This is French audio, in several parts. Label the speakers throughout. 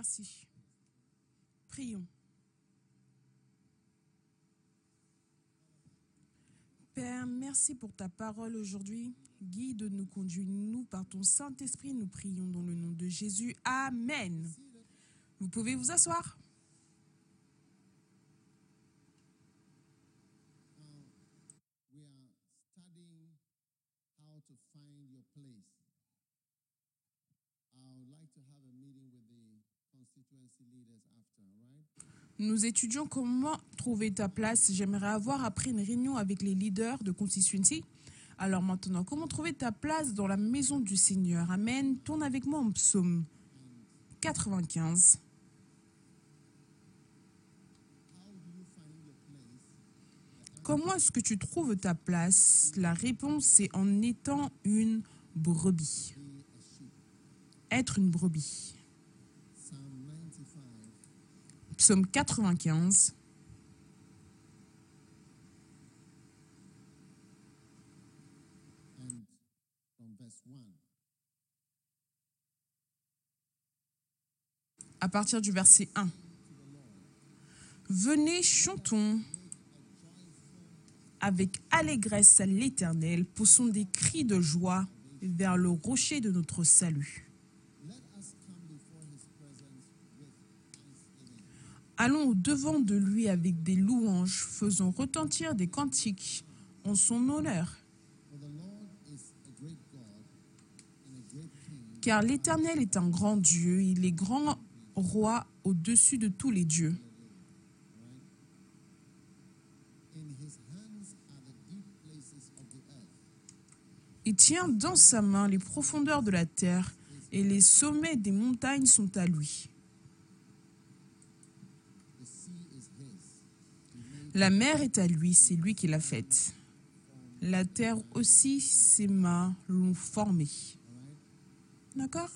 Speaker 1: merci. Prions. Père, merci pour ta parole aujourd'hui. Guide-nous, conduis-nous par ton Saint-Esprit. Nous prions dans le nom de Jésus. Amen. Vous pouvez vous asseoir.
Speaker 2: we are studying how to find your place. I would like to have a meeting with the constituency leaders after, all right?
Speaker 1: Nous étudions comment trouver ta place. J'aimerais avoir après une réunion avec les leaders de constituency. Alors maintenant, comment trouver ta place dans la maison du Seigneur? Amen. Tourne avec moi en psaume 95.
Speaker 2: How do you find your place?
Speaker 1: Comment est-ce que tu trouves ta place? La réponse, c'est en étant une brebis. Être une brebis.
Speaker 2: Psalm 95,
Speaker 1: Psaume 95.
Speaker 2: and from verse 1.
Speaker 1: à partir du verset 1. Venez, chantons avec allégresse à l'Éternel, poussons des cris de joie vers le rocher de notre salut. Allons au devant de lui avec des louanges, faisons retentir des cantiques en son honneur. Car l'Éternel est un grand Dieu, il est grand roi au-dessus de tous les dieux. Il tient dans sa main les profondeurs de la terre, et les sommets des montagnes sont à lui.
Speaker 2: The sea is his.
Speaker 1: La mer est à lui, c'est lui qui l'a faite. La terre aussi, ses mains l'ont formée. D'accord?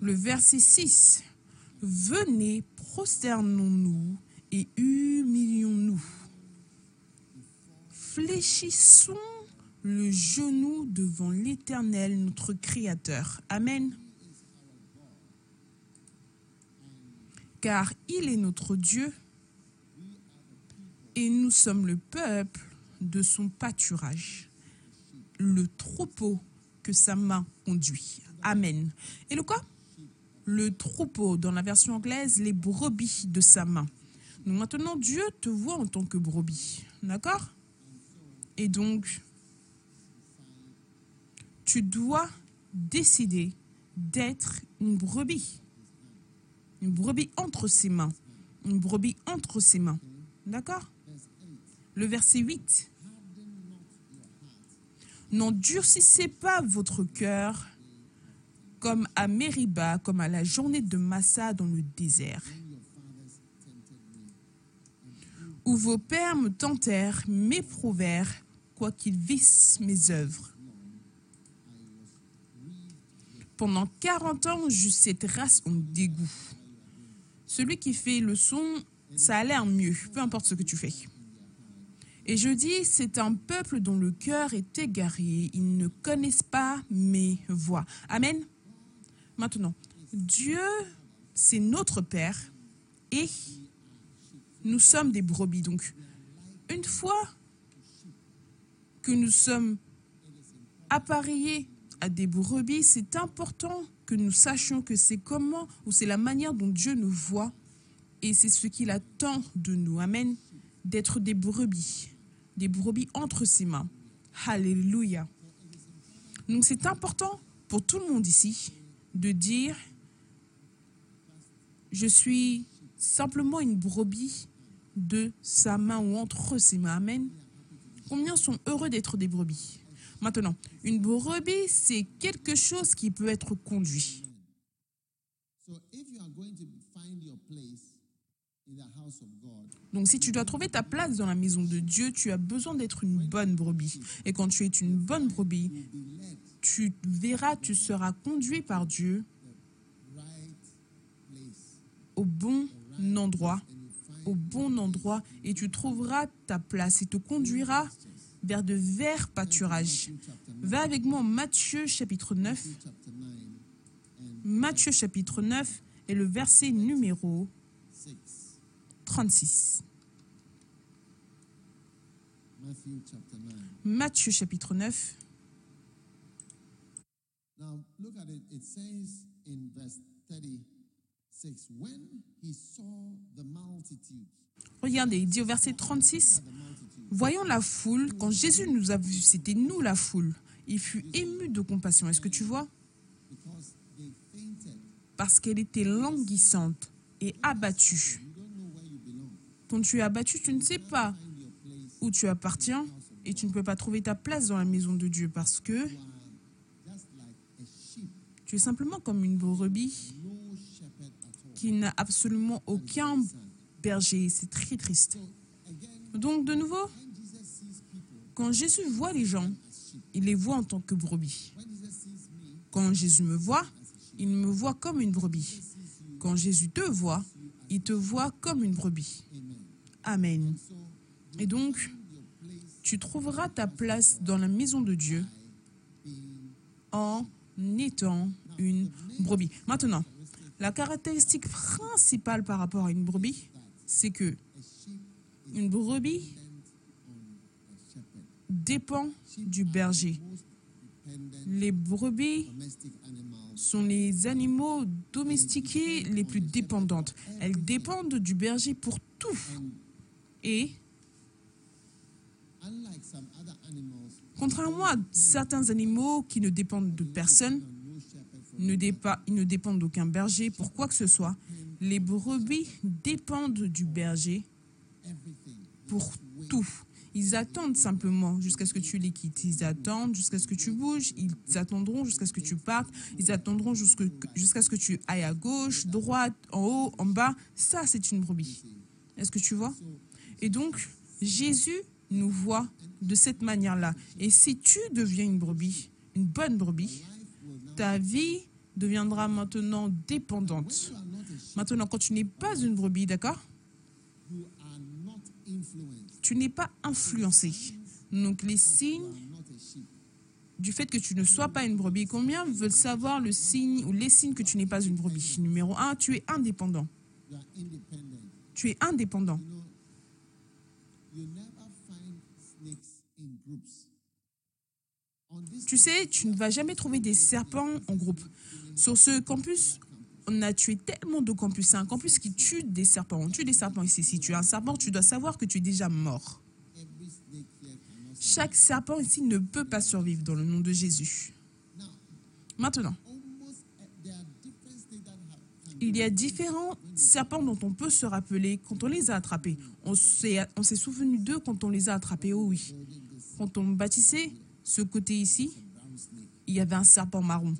Speaker 1: Le verset 6. Venez, prosternons-nous et humilions-nous. Fléchissons le genou devant l'Éternel, notre Créateur. Amen. Car il est notre Dieu et nous sommes le peuple de son pâturage, le troupeau que sa main conduit. Amen. Et le quoi? Le troupeau, dans la version anglaise, les brebis de sa main. Maintenant, Dieu te voit en tant que brebis. D'accord? Et donc, tu dois décider d'être une brebis. Une brebis entre ses mains. Une brebis entre ses mains. D'accord? Le verset 8. N'endurcissez pas votre cœur comme à Mériba, comme à la journée de Massa dans le désert, où vos pères me tentèrent, m'éprouvèrent, quoiqu'ils vissent mes œuvres. Pendant 40 ans, j'eus cette race en dégoût. Celui qui fait le son, ça a l'air mieux, peu importe ce que tu fais. Et je dis, c'est un peuple dont le cœur est égaré, ils ne connaissent pas mes voix. Amen. Maintenant, Dieu, c'est notre Père et nous sommes des brebis. Donc, une fois que nous sommes appareillés à des brebis, c'est important que nous sachions que c'est comment ou c'est la manière dont Dieu nous voit et c'est ce qu'il attend de nous. Amen. D'être des brebis, des brebis entre ses mains. Alléluia. Donc c'est important pour tout le monde ici de dire, je suis simplement une brebis de sa main ou entre ses mains. Amen. Combien sont heureux d'être des brebis? Maintenant, une brebis, c'est quelque chose qui peut être conduit
Speaker 2: in the house of God,
Speaker 1: Donc si tu dois trouver ta place dans la maison de Dieu, tu as besoin d'être une bonne brebis. Et quand tu es une bonne brebis, tu verras, tu seras conduit par Dieu au bon endroit, au bon endroit, et tu trouveras ta place et te conduira vers de verts pâturages.
Speaker 2: chapter 9,
Speaker 1: Va avec moi en Matthieu chapitre 9,
Speaker 2: chapter 9, and
Speaker 1: Matthieu chapitre 9 et le verset numéro
Speaker 2: 6.
Speaker 1: 36.
Speaker 2: Matthew chapter 9.
Speaker 1: Matthieu chapitre 9.
Speaker 2: Now, look at it. It says in verse 36 When he saw the multitude,
Speaker 1: Regardez, il dit au verset 36,
Speaker 2: the multitude,
Speaker 1: Voyons la foule, quand Jésus nous a vus, c'était nous la foule. Il fut ému de compassion. Est-ce que tu vois? Parce qu'elle était languissante et abattue.
Speaker 2: You don't know where you
Speaker 1: Quand tu es abattu, tu ne sais pas où tu appartiens et tu ne peux pas trouver ta place dans la maison de Dieu parce que tu es simplement comme une brebis qui n'a absolument aucun berger. C'est très triste. Donc, de nouveau, quand Jésus voit les gens, il les voit en tant que brebis. Quand Jésus me voit, il me voit comme une brebis. Quand Jésus te voit, il te voit comme une brebis.
Speaker 2: Amen.
Speaker 1: Et donc, tu trouveras ta place dans la maison de Dieu en étant une brebis. Maintenant, la caractéristique principale par rapport à une brebis, c'est que une brebis dépend du berger. Les brebis sont les animaux domestiqués les plus dépendantes. Elles dépendent du berger pour tout. Et
Speaker 2: unlike some other animals
Speaker 1: contrairement à certains animaux qui ne dépendent de personne, ne dépa- ils ne dépendent d'aucun berger pour quoi que ce soit, les brebis dépendent du berger pour tout. Ils attendent simplement jusqu'à ce que tu les quittes. Ils attendent jusqu'à ce que tu bouges. Ils attendront jusqu'à ce que tu partes. Ils attendront jusqu'à ce que tu ailles à gauche, droite, en haut, en bas. Ça, c'est une brebis. Est-ce que tu vois? Et donc, Jésus nous voit de cette manière-là. Et si tu deviens une brebis, une bonne brebis, ta vie deviendra maintenant dépendante. Maintenant, quand tu n'es pas une brebis, d'accord? Tu n'es pas influencé. Donc, les signes du fait que tu ne sois pas une brebis, combien veulent savoir le signe ou les signes que tu n'es pas une brebis? Numéro un, tu es indépendant. Tu es indépendant.
Speaker 2: you know you never find snakes in groups on this
Speaker 1: Tu sais, tu ne vas jamais trouver des serpents en groupe. Sur ce campus, on a tué tellement de campus. C'est un campus qui tue des serpents. On tue des serpents ici. Si tu es un serpent, tu dois savoir que tu es déjà mort. Chaque serpent ici ne peut pas survivre dans le nom de Jésus. Maintenant, il y a différents serpents dont on peut se rappeler quand on les a attrapés. On s'est souvenu d'eux quand on les a attrapés, oh oui. Quand on bâtissait ce côté ici, il y avait un serpent marron.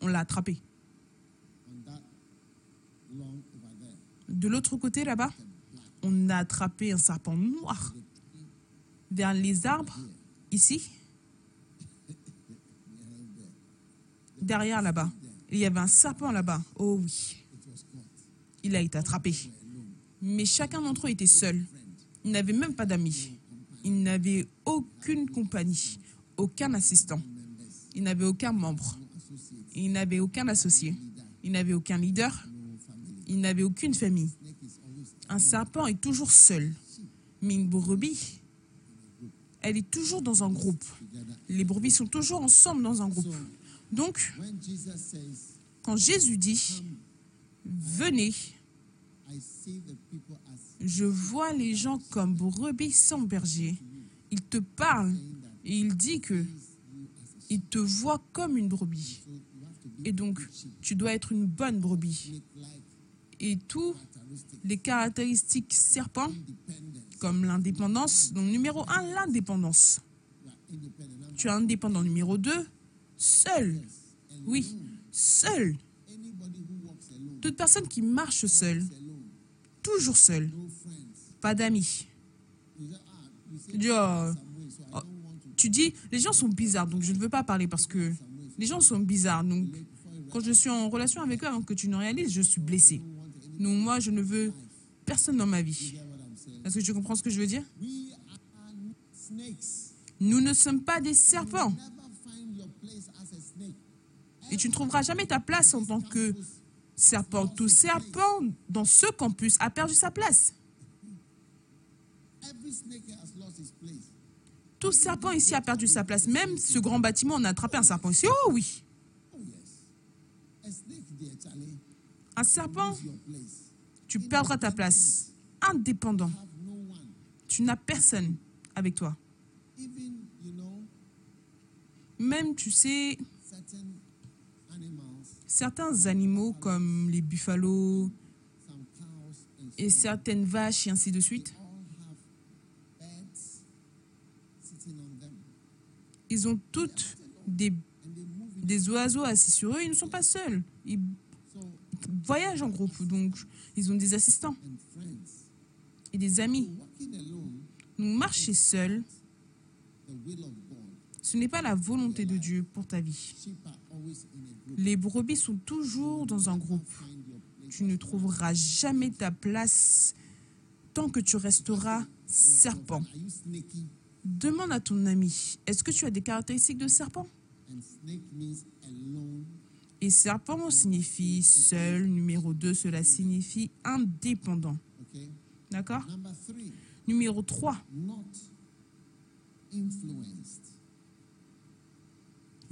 Speaker 1: On l'a attrapé. De l'autre côté, là-bas, on a attrapé un serpent noir. Vers les arbres, ici, derrière là-bas. Il y avait un serpent là-bas. Oh oui, il a été attrapé. Mais chacun d'entre eux était seul. Il n'avait même pas d'amis. Il n'avait aucune compagnie, aucun assistant. Il n'avait aucun membre. Il n'avait aucun associé. Il n'avait aucun leader. Il n'avait aucune famille. Un serpent est toujours seul. Mais une brebis, elle est toujours dans un groupe. Les brebis sont toujours ensemble dans un groupe. Donc, quand Jésus dit, venez, je vois les gens comme brebis sans berger, il te parle et il dit que il te voit comme une brebis. Et donc, tu dois être une bonne brebis. Et tous les caractéristiques serpents, comme l'indépendance, donc numéro un, l'indépendance. Tu es indépendant. Numéro deux, seul. Oui, seul. Toute personne qui marche seule, toujours seule, pas d'amis. oh, tu dis, les gens sont bizarres, donc je ne veux pas parler parce que les gens sont bizarres. Donc, quand je suis en relation avec eux, avant que tu ne réalises, je suis blessée. Donc, moi, je ne veux personne dans ma vie. Est-ce que tu comprends ce que je veux dire? Nous ne sommes pas des serpents. Et tu ne trouveras jamais ta place en tant que serpent. Tout serpent dans ce campus a perdu sa place. Tout serpent ici a perdu sa place. Même ce grand bâtiment, on a attrapé un serpent ici. Oh oui,
Speaker 2: Oh
Speaker 1: un serpent, tu perdras ta place. Indépendant. Tu n'as personne avec toi. Même, tu sais, certains animaux comme les buffalo et certaines vaches et ainsi de suite, ils ont toutes des, oiseaux assis sur eux. Ils ne sont pas seuls. Ils voyagent en groupe. Donc, ils ont des assistants et des amis. Donc, marcher seul, ce n'est pas la volonté de Dieu pour ta vie. Les brebis sont toujours dans un groupe. Tu ne trouveras jamais ta place tant que tu resteras serpent. Demande à ton ami, est-ce que tu as des caractéristiques de serpent? Et serpent signifie seul. Numéro 2, cela signifie indépendant. D'accord? Numéro 3,
Speaker 2: not influenced.
Speaker 1: ils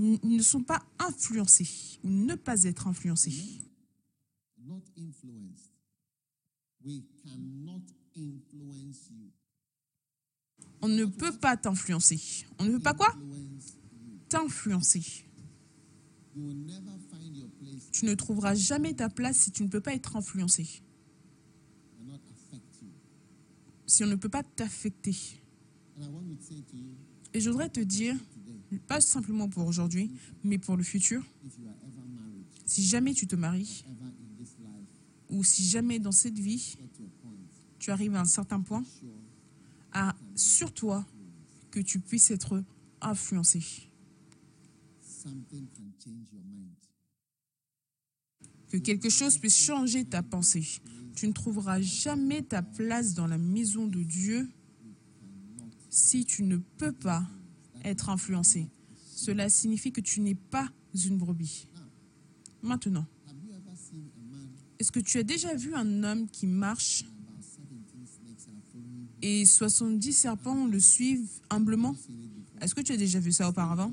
Speaker 1: ne sont pas influencés ou ne pas être influencés.
Speaker 2: Not influenced. We cannot influence you.
Speaker 1: On ne peut pas t'influencer. On ne peut pas quoi? T'influencer. Tu ne trouveras jamais ta place si tu ne peux pas être influencé. Si on ne peut pas t'affecter. Et je voudrais te dire, pas simplement pour aujourd'hui, mais pour le futur, si jamais tu te maries, ou si jamais dans cette vie, tu arrives à un certain point, à sur toi que tu puisses être influencé. Que quelque chose puisse changer ta pensée. Tu ne trouveras jamais ta place dans la maison de Dieu si tu ne peux pas être influencé. Cela signifie que tu n'es pas une brebis. Maintenant, est-ce que tu as déjà vu un homme qui marche
Speaker 2: and about 17 snakes are following him?
Speaker 1: et 70 serpents le suivent humblement? Est-ce que tu as déjà vu ça auparavant?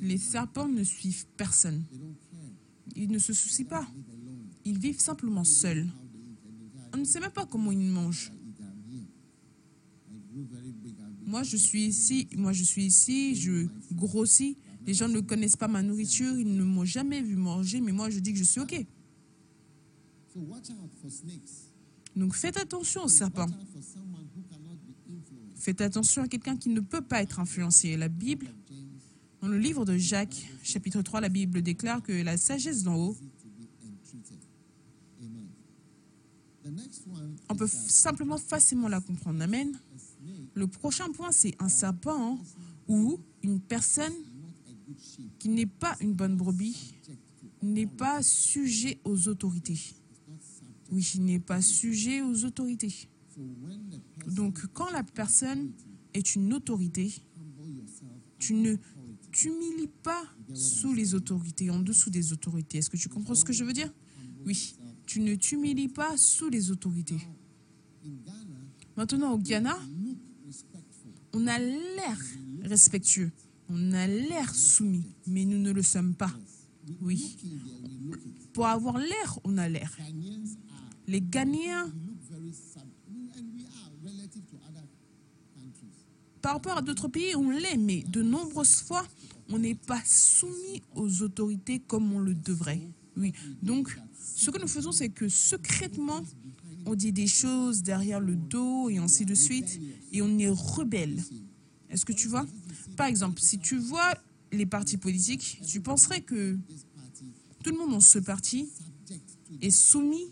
Speaker 1: Les serpents ne suivent personne. Ils ne se soucient pas. Ils vivent simplement seuls. On ne sait même pas comment ils mangent. Moi, je suis ici, moi, je suis ici, je grossis. Les gens ne connaissent pas ma nourriture, ils ne m'ont jamais vu manger, mais moi, je dis que je suis OK. Donc, faites attention aux serpents. Faites attention à quelqu'un qui ne peut pas être influencé. La Bible, dans le livre de Jacques, chapitre 3, la Bible déclare que la sagesse d'en haut, on peut simplement facilement la comprendre. Amen. Le prochain point, c'est un serpent ou une personne qui n'est pas une bonne brebis, n'est pas sujet aux autorités. Oui, il n'est pas sujet aux autorités. Donc, quand la personne est une autorité, tu ne t'humilies pas sous les autorités, en dessous des autorités. Est-ce que tu comprends ce que je veux dire? Oui, tu ne t'humilies pas sous les autorités. Maintenant, au Ghana. On a l'air respectueux, on a l'air soumis, mais nous ne le sommes pas. Oui. Pour avoir l'air, on a l'air. Les Ghanéens, par rapport à d'autres pays, on l'est, mais de nombreuses fois, on n'est pas soumis aux autorités comme on le devrait. Oui, donc ce que nous faisons, c'est que secrètement, on dit des choses derrière le dos et ainsi de suite, et on est rebelle. Est-ce que tu vois? Par exemple, si tu vois les partis politiques, tu penserais que tout le monde dans ce parti est soumis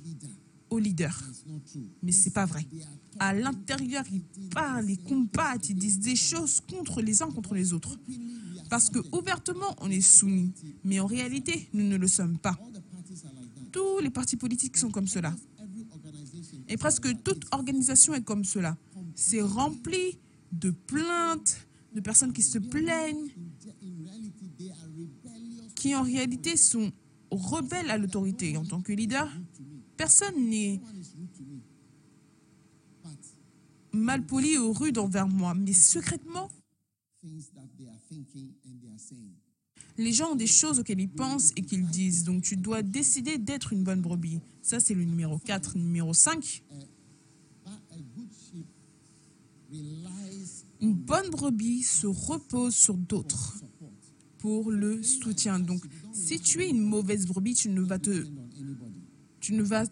Speaker 1: au leader. Mais c'est pas vrai. À l'intérieur, ils parlent, ils combattent, ils disent des choses contre les uns contre les autres. Parce que ouvertement, on est soumis. Mais en réalité, nous ne le sommes pas. Tous les partis politiques sont comme cela. Et presque toute organisation est comme cela. C'est rempli de plaintes, de personnes qui se plaignent, qui en réalité sont rebelles à l'autorité. En tant que leader, personne n'est malpoli ou rude envers moi, mais secrètement, les gens ont des choses auxquelles ils pensent et qu'ils disent. Donc tu dois décider d'être une bonne brebis. Ça, c'est le numéro 4. Numéro 5,
Speaker 2: But a good sheep relies
Speaker 1: une bonne brebis se repose sur d'autres pour le soutien. Donc, si tu es une mauvaise brebis, tu ne vas te, tu ne vas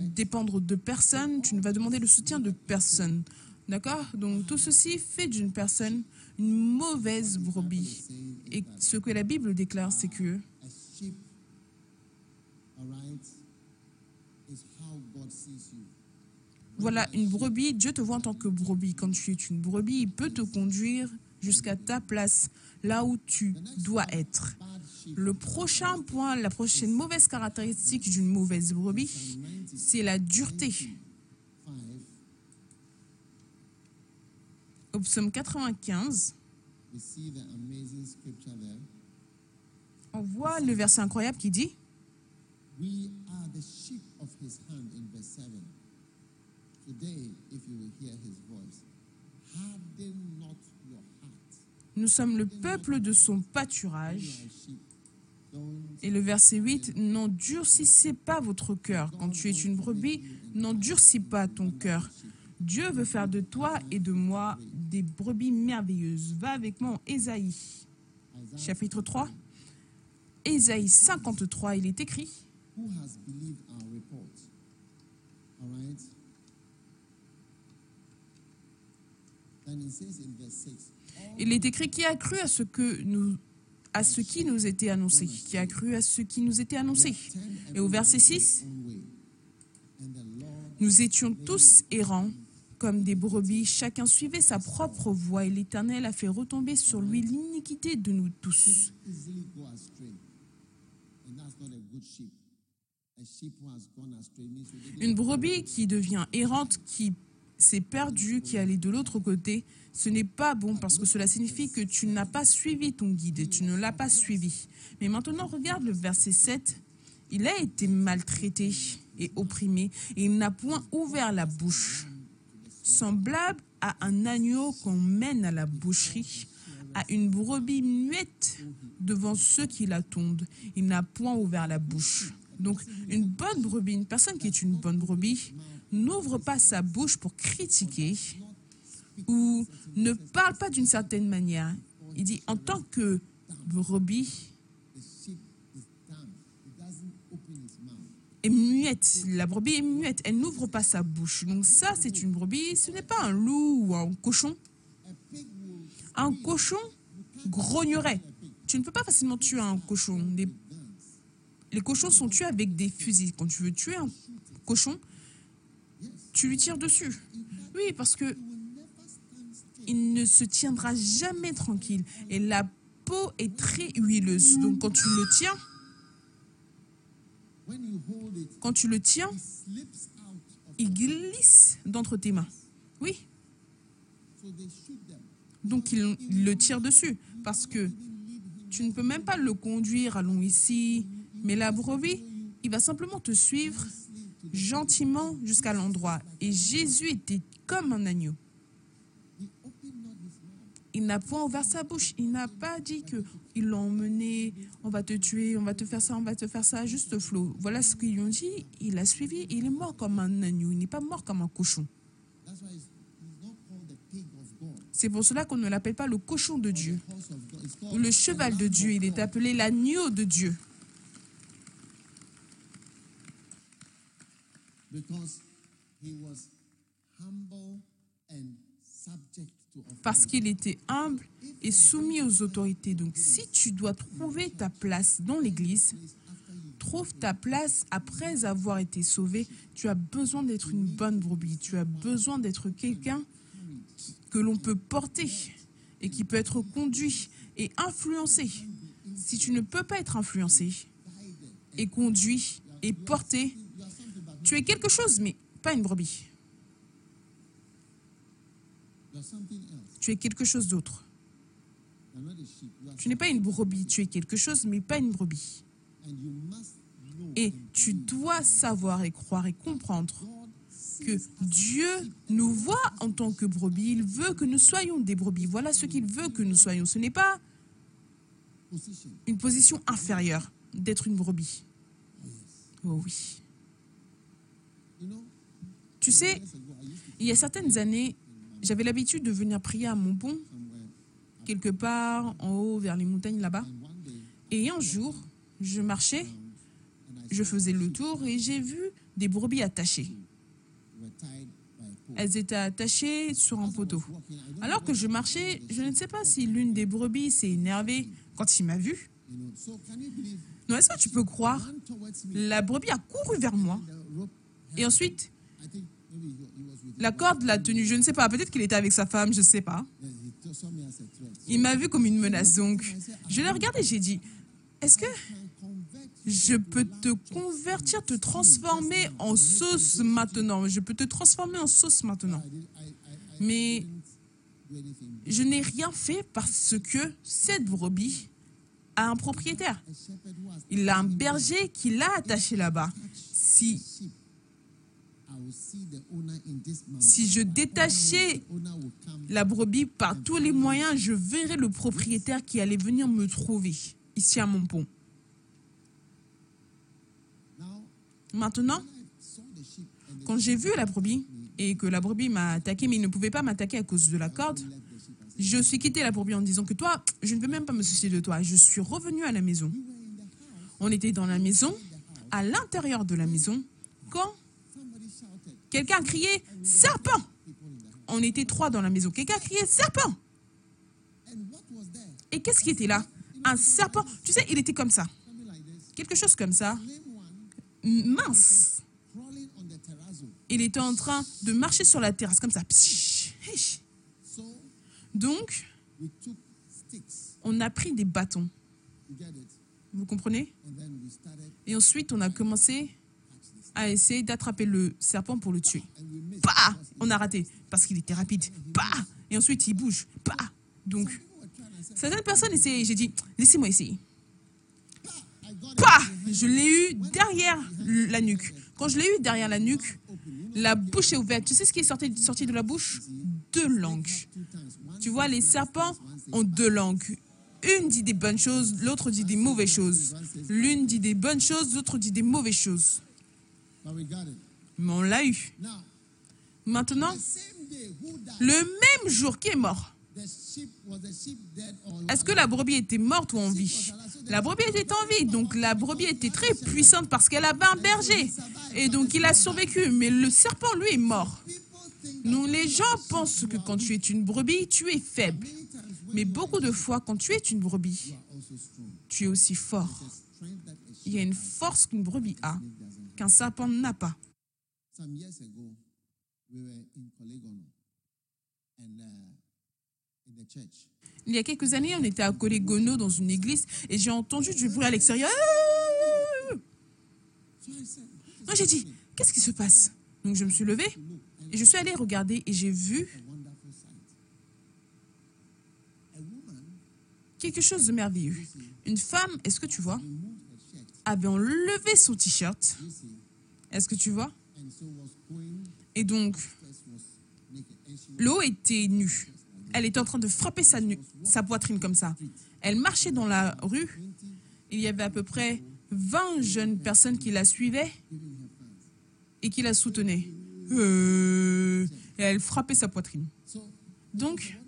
Speaker 1: dépendre de personne, tu ne vas demander le soutien de personne. D'accord? Donc, tout ceci fait d'une personne une mauvaise brebis. Et ce que la Bible déclare, c'est que. Voilà, une brebis, Dieu te voit en tant que brebis. Quand tu es une brebis, il peut te conduire jusqu'à ta place, là où tu dois être. Le prochain point, la prochaine mauvaise caractéristique d'une mauvaise brebis, c'est la dureté.
Speaker 2: 5,
Speaker 1: Au psaume 95,
Speaker 2: we see the amazing scripture there.
Speaker 1: on voit le verset incroyable qui dit
Speaker 2: We are the sheep of his hand in verse 7. Today, if you will hear his voice, harden not your heart.
Speaker 1: Nous sommes le peuple de son pâturage. Et le verset 8, n'endurcissez pas votre cœur. Quand tu es une brebis, n'endurcis pas ton cœur. Dieu veut faire de toi et de moi des brebis merveilleuses. Va avec moi en Ésaïe, chapitre 3. Ésaïe 53, il est écrit
Speaker 2: who has believed our report? All right. Then it says in verse 6,
Speaker 1: Il est écrit qui a cru à ce que nous à ce qui nous était annoncé, qui a cru à ce qui nous était annoncé? Et au verset 6,
Speaker 2: own way. And the Lord
Speaker 1: nous étions tous errants comme des brebis, chacun suivait sa propre voie et l'Éternel a fait retomber sur lui l'iniquité de nous tous. Une brebis qui devient errante, qui s'est perdue, qui allait de l'autre côté, ce n'est pas bon parce que cela signifie que tu n'as pas suivi ton guide et tu ne l'as pas suivi. Mais maintenant, regarde le verset 7. Il a été maltraité et opprimé et il n'a point ouvert la bouche. Semblable à un agneau qu'on mène à la boucherie, à une brebis muette devant ceux qui la tondent. Il n'a point ouvert la bouche. Donc, une bonne brebis, une personne qui est une bonne brebis, n'ouvre pas sa bouche pour critiquer ou ne parle pas d'une certaine manière. Il dit, en tant que brebis,
Speaker 2: the sheep is dumb. It doesn't open its mouth.
Speaker 1: Muette. La brebis est muette. Elle n'ouvre pas sa bouche. Donc ça, c'est une brebis. Ce n'est pas un loup ou un cochon. Un cochon grognerait. Tu ne peux pas facilement tuer un cochon. Les, les cochons sont tués avec des fusils. Quand tu veux tuer un cochon, tu lui tires dessus. Oui, parce que il ne se tiendra jamais tranquille. Et la peau est très huileuse. Donc quand tu le tiens,
Speaker 2: when you hold it,
Speaker 1: quand tu le tiens, il glisse d'entre tes mains. Oui, donc il, il le tire dessus. Parce que tu ne peux même pas le conduire, allons ici. Mais la brebis, il va simplement te suivre gentiment jusqu'à l'endroit. Et Jésus était comme un agneau. Il n'a point ouvert sa bouche. Il n'a pas dit que ils l'ont emmené, on va te tuer, on va te faire ça, on va te faire ça, juste flot. Voilà ce qu'ils lui ont dit. Il a suivi. Il est mort comme un agneau. Il n'est pas mort comme un cochon. C'est pour cela qu'on ne l'appelle pas le cochon de Dieu ou le cheval de Dieu. Il est appelé l'agneau de Dieu.
Speaker 2: because he was humble and subject.
Speaker 1: Parce qu'il était humble et soumis aux autorités. Donc si tu dois trouver ta place dans l'Église, trouve ta place après avoir été sauvé. Tu as besoin d'être une bonne brebis. Tu as besoin d'être quelqu'un que l'on peut porter et qui peut être conduit et influencé. Si tu ne peux pas être influencé et conduit et porté, tu es quelque chose, mais pas une brebis. Tu es quelque chose d'autre. Tu n'es pas une brebis. Tu es quelque chose, mais pas une brebis. Et tu dois savoir et croire et comprendre que Dieu nous voit en tant que brebis. Il veut que nous soyons des brebis. Voilà ce qu'il veut que nous soyons. Ce n'est pas une position inférieure d'être une brebis.
Speaker 2: Yes.
Speaker 1: Oh oui. Tu sais, il y a certaines années, j'avais l'habitude de venir prier à mon pont, quelque part en haut vers les montagnes là-bas. Et un jour, je marchais, je faisais le tour et j'ai vu des brebis attachées. Elles étaient attachées sur un poteau. Alors que je marchais, je ne sais pas si l'une des brebis s'est énervée quand il m'a vu. Non, est-ce que tu peux croire? La brebis a couru vers moi. Et ensuite, La corde l'a tenue. Je ne sais pas. Peut-être qu'il était avec sa femme, je ne sais pas. Il m'a vu comme une menace. Donc, je l'ai regardé. J'ai dit Est-ce que je peux te convertir, te transformer en sauce maintenant? Je peux te transformer en sauce maintenant. Mais je n'ai rien fait parce que cette brebis a un propriétaire. Il a un berger qui l'a attaché là-bas. Si, si je détachais la brebis par tous les moyens, je verrais le propriétaire qui allait venir me trouver ici à mon pont. Maintenant, quand j'ai vu la brebis et que la brebis m'a attaqué, mais il ne pouvait pas m'attaquer à cause de la corde, je suis quitté la brebis en disant que toi, je ne veux même pas me soucier de toi. Je suis revenu à la maison. On était dans la maison, à l'intérieur de la maison, quand quelqu'un serpent.
Speaker 2: In the house.
Speaker 1: On était trois dans la maison. Quelqu'un serpent.
Speaker 2: What was there?
Speaker 1: Et qu'est-ce qui était là? Un serpent. Tu sais, il était comme ça. Quelque chose comme ça. Mince. Il était en train de marcher sur la terrasse comme ça. Donc, on a pris des bâtons. Vous comprenez? Et ensuite, on a commencé à essayer d'attraper le serpent pour le tuer. Bah On a raté parce qu'il était rapide. Bah Et ensuite, il bouge. Bah Donc, certaines personnes essayaient. J'ai dit, laissez-moi essayer. Bah Je l'ai eu derrière la nuque. Quand je l'ai eu derrière la nuque, la bouche est ouverte. Tu sais ce qui est sorti, de la bouche? Deux langues. Tu vois, les serpents ont deux langues. Une dit des bonnes choses, l'autre dit des mauvaises choses. L'une dit des bonnes choses, l'autre dit des mauvaises choses.
Speaker 2: but we got it.
Speaker 1: Mais on l'a eu. Maintenant, le même jour qui est mort. Est-ce que la brebis était morte ou en vie? La brebis était en vie, donc la brebis était très puissante parce qu'elle avait un berger. Et donc il a survécu, mais le serpent, lui, est mort. Nous, les gens pensent que quand tu es une brebis, tu es faible. Mais beaucoup de fois, quand tu es une brebis, tu es aussi fort. Il y a une force qu'une brebis a. qu'un serpent n'a pas. Il y a quelques années, on était à Colégono dans une église et j'ai entendu du bruit à l'extérieur. Moi, j'ai dit, qu'est-ce qui se passe? Donc je me suis levée et je suis allée regarder et j'ai vu quelque chose de merveilleux. Une femme, est-ce que tu vois, avait enlevé son t-shirt. Est-ce que tu vois? Et donc, l'eau était nue. Elle était en train de frapper sa, sa poitrine comme ça. Elle marchait dans la rue. Il y avait à peu près 20 jeunes personnes qui la suivaient et qui la soutenaient. Euh, et elle frappait sa poitrine. Donc.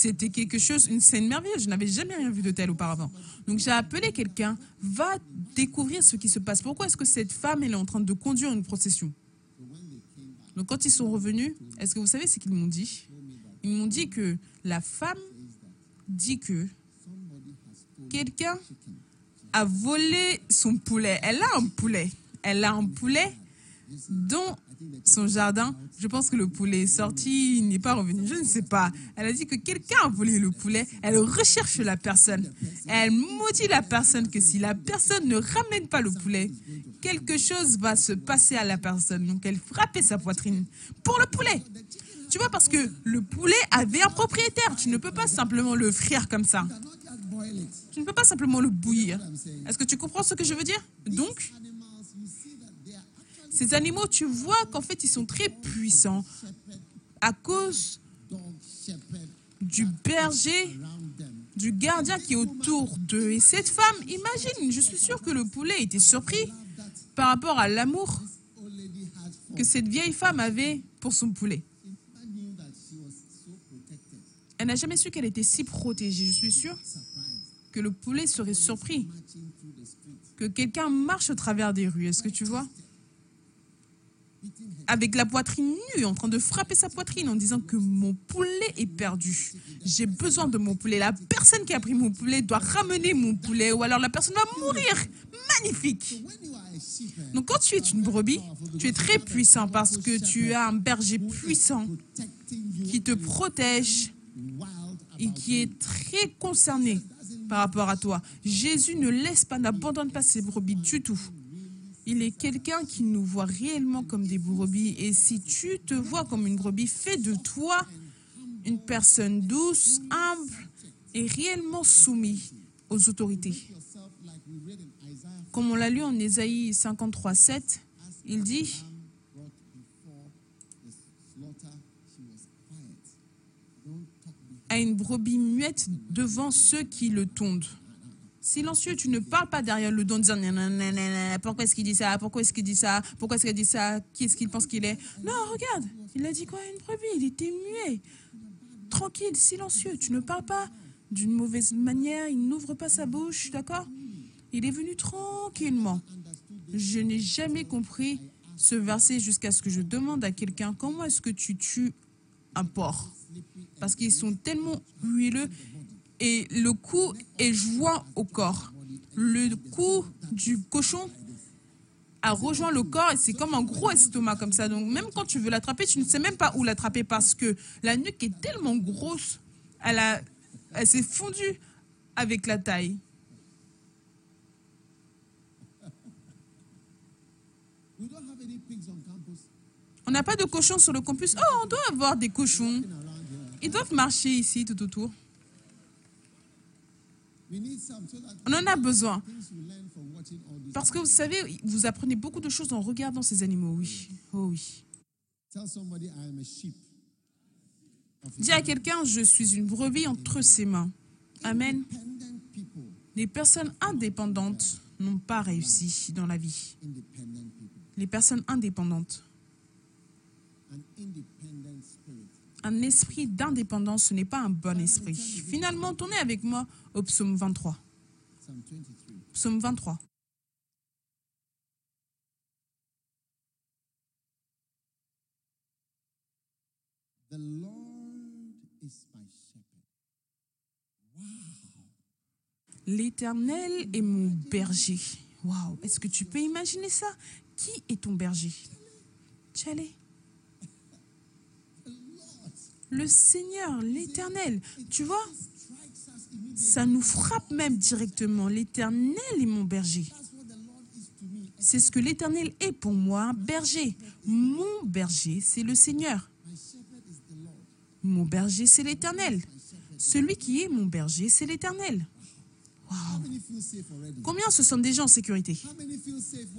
Speaker 1: C'était quelque chose, une scène merveilleuse. Je n'avais jamais rien vu de tel auparavant. Donc, j'ai appelé quelqu'un, va découvrir ce qui se passe. Pourquoi est-ce que cette femme elle est en train de conduire une procession? Donc, quand ils sont revenus, est-ce que vous savez ce qu'ils m'ont dit? Ils m'ont dit que la femme dit que quelqu'un a volé son poulet. Elle a un poulet. Elle a un poulet dans son jardin. Je pense que le poulet est sorti, il n'est pas revenu. Je ne sais pas. Elle a dit que quelqu'un a volé le poulet. Elle recherche la personne. Elle maudit la personne que si la personne ne ramène pas le poulet, quelque chose va se passer à la personne. Donc elle frappait sa poitrine pour le poulet. Tu vois, parce que le poulet avait un propriétaire. Tu ne peux pas simplement le frire comme ça. Tu ne peux pas simplement le bouillir. Est-ce que tu comprends ce que je veux dire? Donc, ces animaux, tu vois qu'en fait, ils sont très puissants à cause du berger, du gardien qui est autour d'eux. Et cette femme, imagine, je suis sûre que le poulet était surpris par rapport à l'amour que cette vieille femme avait pour son poulet. Elle n'a jamais su qu'elle était si protégée. Je suis sûre que le poulet serait surpris que quelqu'un marche au travers des rues. Est-ce que tu vois? Avec la poitrine nue, en train de frapper sa poitrine en disant que mon poulet est perdu. J'ai besoin de mon poulet. La personne qui a pris mon poulet doit ramener mon poulet ou alors la personne va mourir. Magnifique. Donc quand tu es une brebis, tu es très puissant parce que tu as un berger puissant qui te protège et qui est très concerné par rapport à toi. Jésus ne laisse pas, n'abandonne pas ses brebis du tout. Il est quelqu'un qui nous voit réellement comme des brebis. Et si tu te vois comme une brebis, fais de toi une personne douce, humble et réellement soumise aux autorités. Comme on l'a lu en Ésaïe 53, 7, il dit à une brebis muette devant ceux qui le tondent. Silencieux, tu ne parles pas derrière le dos en disant pourquoi est-ce qu'il dit ça, pourquoi est-ce qu'il dit ça, pourquoi est-ce qu'il dit ça, qui est-ce qu'il pense qu'il est? Non, regarde, il a dit quoi? Une brebis, il était muet. Tranquille, silencieux, tu ne parles pas. D'une mauvaise manière, il n'ouvre pas sa bouche, d'accord? Il est venu tranquillement. Je n'ai jamais compris ce verset jusqu'à ce que je demande à quelqu'un comment est-ce que tu tues un porc? Parce qu'ils sont tellement huileux et le cou est joint au corps. Le cou du cochon a rejoint le corps et c'est comme un gros estomac comme ça. Donc même quand tu veux l'attraper, tu ne sais même pas où l'attraper parce que la nuque est tellement grosse, elle, a- elle s'est fondue avec la taille.
Speaker 2: On
Speaker 1: n'a pas de cochons sur le campus. Oh, on doit avoir des cochons. Ils doivent marcher ici tout autour.
Speaker 2: We need some so that
Speaker 1: On en a besoin. Parce que vous savez, vous apprenez beaucoup de choses en regardant ces animaux, oui. Oh oui. Dis à quelqu'un, je suis une brebis entre ses mains. Amen. Les personnes indépendantes n'ont pas réussi dans la vie. Les personnes indépendantes. Un esprit d'indépendance, ce n'est pas un bon esprit. Finalement, tournez avec moi au psaume 23.
Speaker 2: Psalm 23.
Speaker 1: Psaume 23.
Speaker 2: The Lord is my shepherd. Wow.
Speaker 1: L'Éternel est mon berger. Waouh, est-ce que tu peux imaginer ça? Qui est ton berger? Tchalé. Le Seigneur, l'Éternel. Tu vois? Ça nous frappe même directement. L'Éternel est mon berger. C'est ce que l'Éternel est pour moi, berger. Mon berger, c'est le Seigneur. Mon berger, c'est l'Éternel. Celui qui est mon berger, c'est l'Éternel. Combien se sentent déjà en sécurité?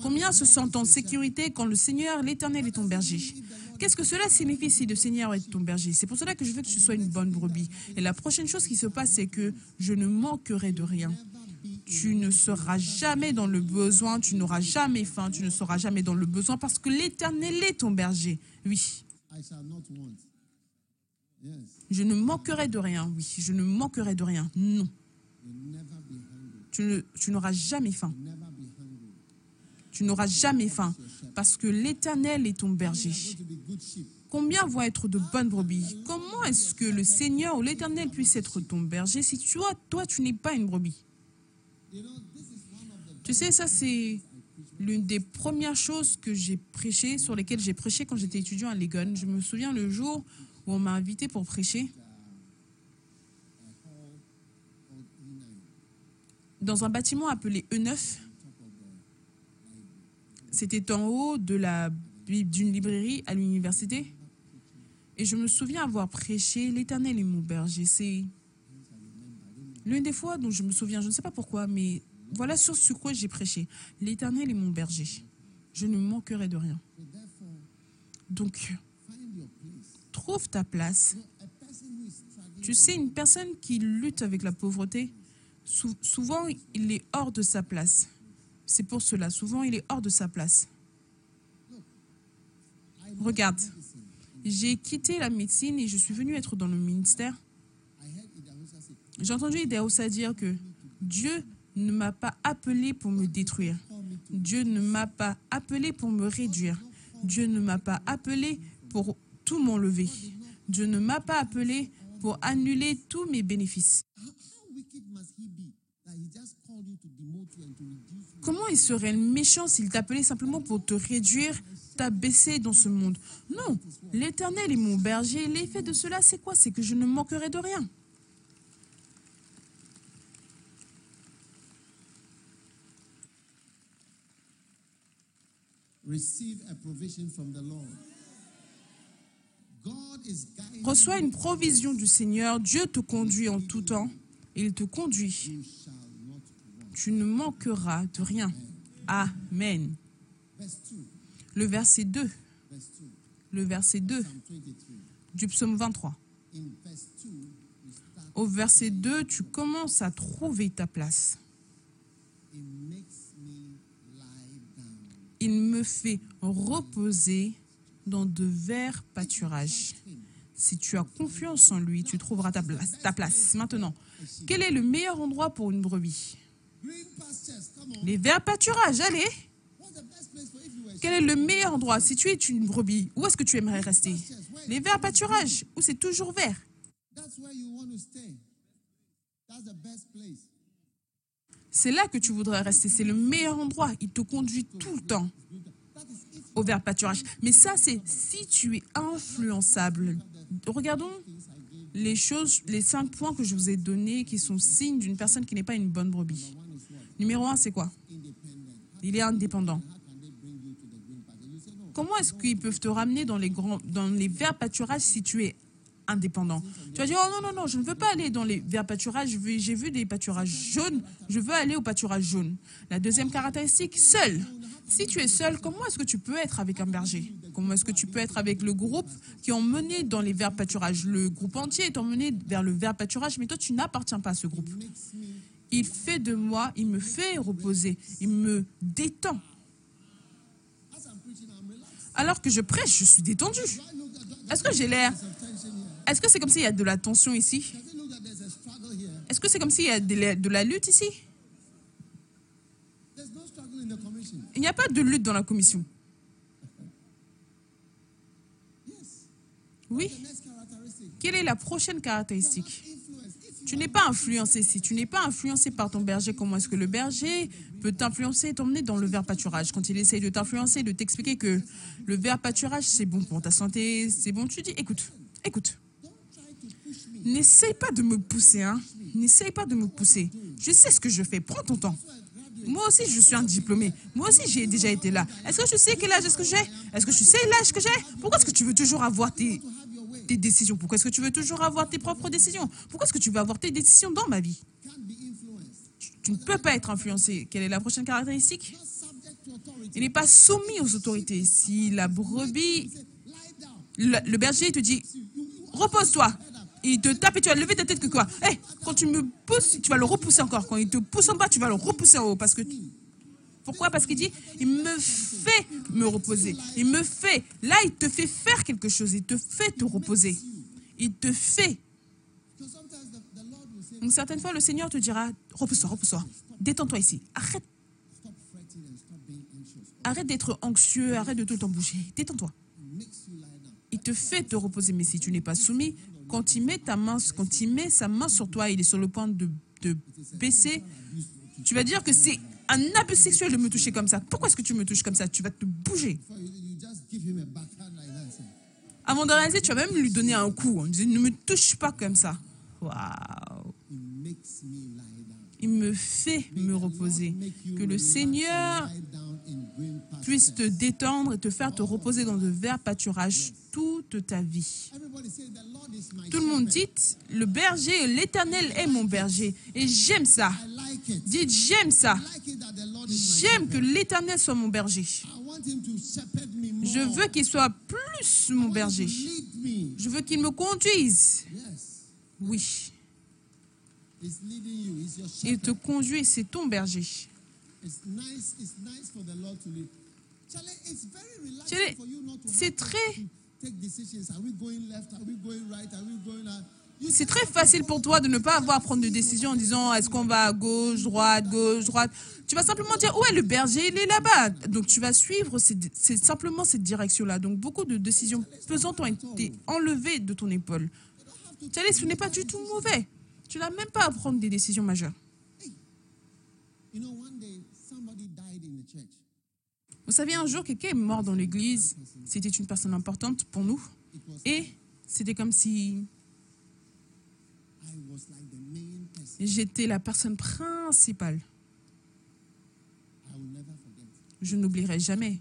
Speaker 1: Combien se sentent en sécurité quand le Seigneur, l'Éternel est ton berger? Qu'est-ce que cela signifie si le Seigneur est ton berger? C'est pour cela que je veux que tu sois une bonne brebis. Et la prochaine chose qui se passe, c'est que je ne manquerai de rien. Tu ne seras jamais dans le besoin, tu n'auras jamais faim, tu ne seras jamais dans le besoin parce que l'Éternel est ton berger. Oui, je ne manquerai de rien. Oui, je ne manquerai de rien. Non, tu n'auras jamais faim. Tu n'auras jamais faim parce que l'Éternel est ton berger. Combien vont être de bonnes brebis? Comment est-ce que le Seigneur ou l'Éternel puisse être ton berger si toi, toi, tu n'es pas une brebis? Tu sais, ça, c'est l'une des premières choses que j'ai prêché, sur lesquelles j'ai prêché quand j'étais étudiant à Legon. Je me souviens le jour où on m'a invité pour prêcher dans un bâtiment appelé E9. C'était en haut de la d'une librairie à l'université. Et je me souviens avoir prêché L'Éternel est mon berger. C'est l'une des fois dont je me souviens. Je ne sais pas pourquoi, mais voilà sur ce quoi j'ai prêché. L'Éternel est mon berger. Je ne manquerai de rien. Donc, trouve ta place. Tu sais, une personne qui lutte avec la pauvreté, sou- souvent, il est hors de sa place. C'est pour cela, souvent, il est hors de sa place. Regarde, j'ai quitté la médecine et je suis venu être dans le ministère. J'ai entendu Idaosa dire que Dieu ne m'a pas appelé pour me détruire. Dieu ne m'a pas appelé pour me réduire. Dieu ne m'a pas appelé pour tout m'enlever. Dieu ne m'a pas appelé pour annuler tous mes bénéfices.
Speaker 2: how, how wicked must he be that he just called you to demote you and to reduce you?
Speaker 1: Comment il serait méchant s'il t'appelait simplement pour te réduire, t'abaisser dans ce monde? Non, l'Éternel est mon berger. L'effet de cela, c'est quoi? C'est que je ne manquerai de rien. Reçois une provision du Seigneur. Dieu te conduit en tout temps. Il te conduit. Tu ne manqueras de rien. Amen.
Speaker 2: Verse 2.
Speaker 1: Le verset 2.
Speaker 2: Verse 2.
Speaker 1: Le verset 2
Speaker 2: Psalm 23.
Speaker 1: du psaume 23.
Speaker 2: In verse 2, we start.
Speaker 1: Au verset 2, tu commences à trouver ta place. Il me fait reposer dans de verts pâturages. Si tu as confiance en lui, tu trouveras ta place. Ta place. Maintenant, quel est le meilleur endroit pour une brebis? Les verts pâturages, allez Quel est le meilleur endroit? Si tu es une brebis, où est-ce que tu aimerais rester? Les verts pâturages, où c'est toujours vert. C'est là que tu voudrais rester. C'est le meilleur endroit. Il te conduit tout le temps au vert pâturage. Mais ça, c'est si tu es influençable. Regardons les choses, les cinq points que je vous ai donnés qui sont signes d'une personne qui n'est pas une bonne brebis. Numéro un, c'est quoi? Il est indépendant. Comment est-ce qu'ils peuvent te ramener dans les, grands, dans les verts pâturages si tu es indépendant? Tu vas dire, oh non, non, non, je ne veux pas aller dans les verts pâturages. J'ai vu des pâturages jaunes. Je veux aller au pâturage jaune. La deuxième caractéristique, seul. Si tu es seul, comment est-ce que tu peux être avec un berger? Comment est-ce que tu peux être avec le groupe qui ont mené dans les verts pâturages? Le groupe entier est emmené vers le vert pâturage, mais toi, tu n'appartiens pas à ce groupe. Il fait de moi, il me fait reposer, il me détend. Alors que je prêche, je suis détendu. Est-ce que j'ai l'air? Est-ce que c'est comme s'il y a de la tension ici? Est-ce que c'est comme s'il y a de la, de la lutte ici? Il n'y a pas de lutte dans la commission. Oui. Quelle est la prochaine caractéristique? Tu n'es pas influencé. Si tu n'es pas influencé par ton berger, comment est-ce que le berger peut t'influencer et t'emmener dans le vert pâturage? Quand il essaye de t'influencer, de t'expliquer que le vert pâturage, c'est bon pour ta santé, c'est bon, tu dis, écoute, écoute, n'essaye pas de me pousser, hein. N'essaye pas de me pousser. Je sais ce que je fais. Prends ton temps. Moi aussi, je suis un diplômé. Moi aussi, j'ai déjà été là. Est-ce que tu sais quel âge est-ce que j'ai? Est-ce que tu sais l'âge que j'ai? Pourquoi est-ce que tu veux toujours avoir tes, Tes décisions Pourquoi est-ce que tu veux toujours avoir tes propres décisions? Pourquoi est-ce que tu veux avoir tes décisions dans ma vie? Tu, ne peux pas être influencé. Quelle est la prochaine caractéristique? Il n'est pas soumis aux autorités. Si la brebis, le, le berger te dit, repose-toi. Il te tape et tu vas lever ta tête que quoi? Eh, Quand tu me pousses, tu vas le repousser encore. Quand il te pousse en bas, tu vas le repousser en haut. Parce que pourquoi? Parce qu'il dit, il me fait me reposer. Il me fait. Là, il te fait faire quelque chose. Il te fait te reposer. Il te fait. Donc certaines fois, le Seigneur te dira, repose-toi, repose-toi. Détends-toi ici. Arrête, arrête d'être anxieux. Arrête de tout le temps bouger. Détends-toi. Il te fait te reposer. Mais si tu n'es pas soumis, quand il met ta main, quand il met sa main sur toi, il est sur le point de, de baisser. Tu vas dire que c'est un abus sexuel de me toucher comme ça. Pourquoi est-ce que tu me touches comme ça? Tu vas te bouger. Avant de réaliser, tu vas même lui donner un coup. en disant, ne me touche pas comme ça. Waouh.
Speaker 2: It makes me lie down.
Speaker 1: Il me fait me reposer. Que le Seigneur Puisse te détendre et te faire te reposer dans de verts pâturages toute ta vie. Tout le monde dit, le berger, l'éternel est mon berger. Et j'aime ça. Dites, j'aime ça. J'aime que l'éternel soit mon berger. Je veux qu'il soit plus mon berger. Je veux qu'il me conduise. Oui. Il te conduit, c'est ton berger. C'est très-
Speaker 2: to take decisions. Are we going left? Are we going right? Are we going out? You
Speaker 1: C'est très facile pour
Speaker 2: to
Speaker 1: toi de ne pas avoir à prendre de décision en disant est-ce qu'on va à gauche, droite, gauche, droite? Tu vas simplement dire ouais, le berger, il est là-bas. Donc tu vas suivre, c'est simplement cette direction-là. Donc beaucoup de décisions pesantes ont été enlevées de ton épaule. Tu sais, ce n'est pas du tout mauvais. Tu n'as même pas à prendre des décisions majeures. Vous savez, un jour, quelqu'un est mort dans l'église. C'était une personne importante pour nous. Et c'était comme si j'étais la personne principale.
Speaker 2: I will never forget.
Speaker 1: Je n'oublierai jamais.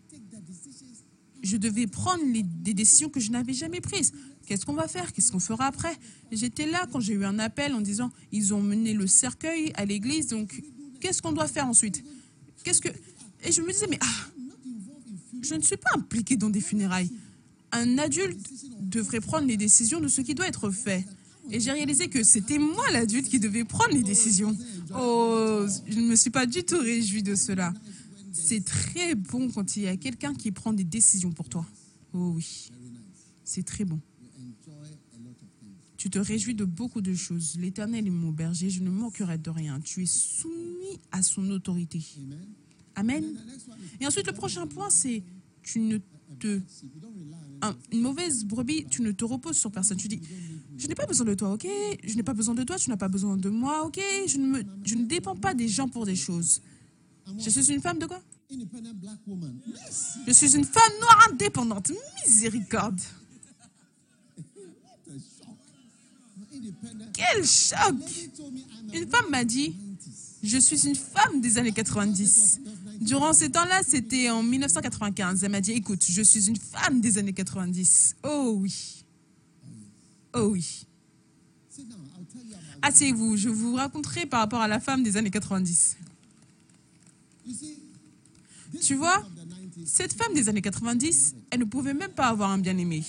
Speaker 1: Je devais prendre les- des décisions que je n'avais jamais prises. Qu'est-ce qu'on va faire? Qu'est-ce qu'on fera après? J'étais là quand j'ai eu un appel en disant ils ont mené le cercueil à l'église, donc qu'est-ce qu'on doit faire ensuite? Qu'est-ce que Et je me disais mais ah, je ne suis pas impliquée dans des funérailles. Un adulte devrait prendre les décisions de ce qui doit être fait. Et j'ai réalisé que c'était moi l'adulte qui devait prendre les décisions. Oh, je ne me suis pas du tout réjouie de cela. C'est très bon quand il y a quelqu'un qui prend des décisions pour toi. Oh oui, c'est très bon.
Speaker 2: You enjoy a lot of things.
Speaker 1: Tu te réjouis de beaucoup de choses. L'Éternel est mon berger, je ne manquerai de rien. Tu es soumis à son autorité.
Speaker 2: Amen.
Speaker 1: Et ensuite, le prochain point, c'est tu ne te une mauvaise brebis, tu ne te reposes sur personne. Tu dis, je n'ai pas besoin de toi, ok? Je n'ai pas besoin de toi, tu n'as pas besoin de moi, ok? Je ne, me, je ne dépends pas des gens pour des choses. Je suis une femme de quoi? Je suis une femme noire indépendante. Miséricorde. Quel choc Une femme m'a dit,
Speaker 2: 90s.
Speaker 1: je suis une femme des années 90. Durant ces temps-là, c'était en 1995. Elle m'a dit, écoute, je suis une femme des années 90. Oh oui. Oh oui. Asseyez-vous, je vous raconterai par rapport à la femme des années 90.
Speaker 2: You see, this
Speaker 1: Tu vois,
Speaker 2: woman of the 90s.
Speaker 1: cette femme des années 90, elle ne pouvait même pas avoir un bien-aimé.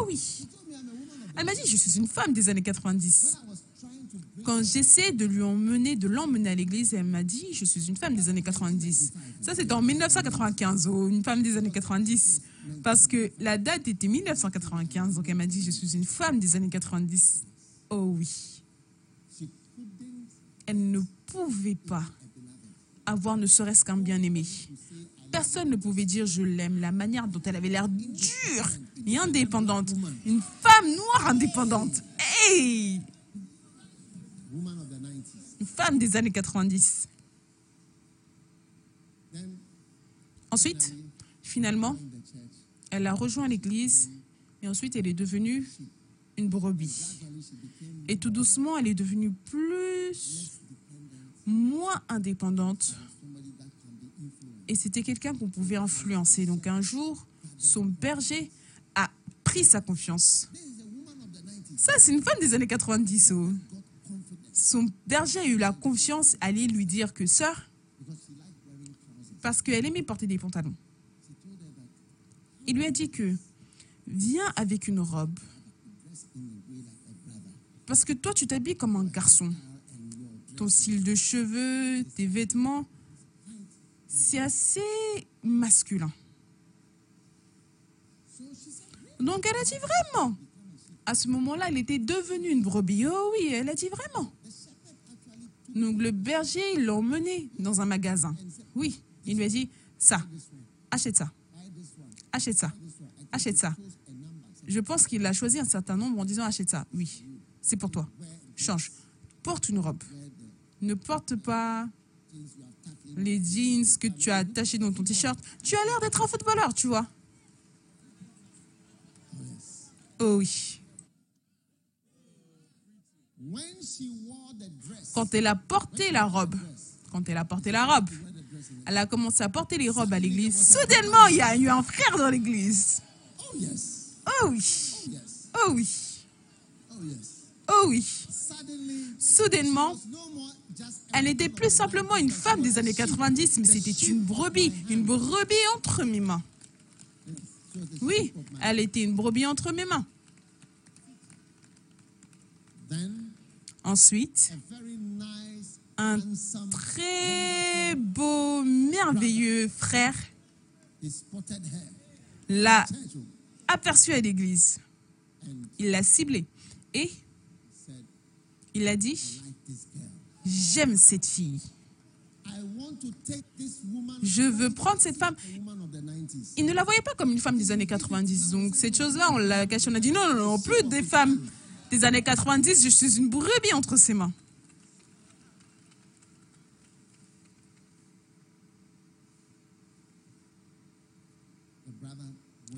Speaker 2: Oh
Speaker 1: oui. Elle m'a dit, je suis une femme des années 90.
Speaker 2: When I was trying to bring
Speaker 1: Quand j'essaie de lui emmener, de l'emmener à l'église, elle m'a dit, je suis une femme des années 90. Ça, c'était en 1995, oh, une femme des années 90. Parce que la date était 1995, donc elle m'a dit, je suis une femme des années 90. Oh oui. Elle ne pouvait pas avoir ne serait-ce qu'un bien-aimé. Personne ne pouvait dire je l'aime. La manière dont elle avait l'air dure et indépendante. Une femme noire indépendante. Hey
Speaker 2: woman of the 90s.
Speaker 1: Une femme des années 90.
Speaker 2: Then
Speaker 1: Ensuite, finalement, elle a rejoint l'église et ensuite elle est devenue une brebis. Et tout doucement, elle est devenue plus, moins indépendante. Et c'était quelqu'un qu'on pouvait influencer. Donc un jour, son berger a pris sa confiance.
Speaker 2: This is a woman of the 90s.
Speaker 1: Ça, c'est une femme des années 90. oh.
Speaker 2: Got confidence
Speaker 1: Son berger a eu la confiance aller lui dire que sœur, parce qu'elle aimait porter des pantalons, il lui a dit que viens avec une robe. Parce que toi, tu t'habilles comme un garçon. Ton style de cheveux, tes vêtements, c'est assez masculin. Donc elle a dit vraiment. À ce moment-là, elle était devenue une brebis. Oh oui, elle a dit vraiment. Donc le berger l'a emmené dans un magasin. Oui, il lui a dit ça, achète ça, achète ça, achète ça. Je pense qu'il a choisi un certain nombre en disant achète ça. Oui, c'est pour toi. Change. Porte une robe. Ne porte pas les jeans que tu as attachés dans ton t-shirt. Tu as l'air d'être un footballeur, tu vois.
Speaker 2: Oh.
Speaker 1: Oh oui. Quand elle a porté la robe, quand elle a porté la robe, Elle a commencé à porter les robes à l'église. Soudainement, il y a eu un frère dans l'église.
Speaker 2: Oh, yes.
Speaker 1: Oh oui,
Speaker 2: Oh,
Speaker 1: oh oui,
Speaker 2: Oh,
Speaker 1: oui. Soudainement, elle n'était plus simplement une femme des années 90, mais c'était une brebis, une brebis entre mes mains. Oui, elle était une brebis entre mes mains. Ensuite, un très beau, merveilleux frère l'a
Speaker 2: Church oh,
Speaker 1: aperçu à l'église. Il l'a ciblé et il a dit. J'aime cette fille. Je veux prendre cette femme.
Speaker 2: a woman of the 90s.
Speaker 1: Il ne la voyait pas comme une femme des années 90. Donc, cette chose-là, on l'a cachée. On a dit non, non, non, plus des femmes des années 90. Je suis une brebis entre ses mains.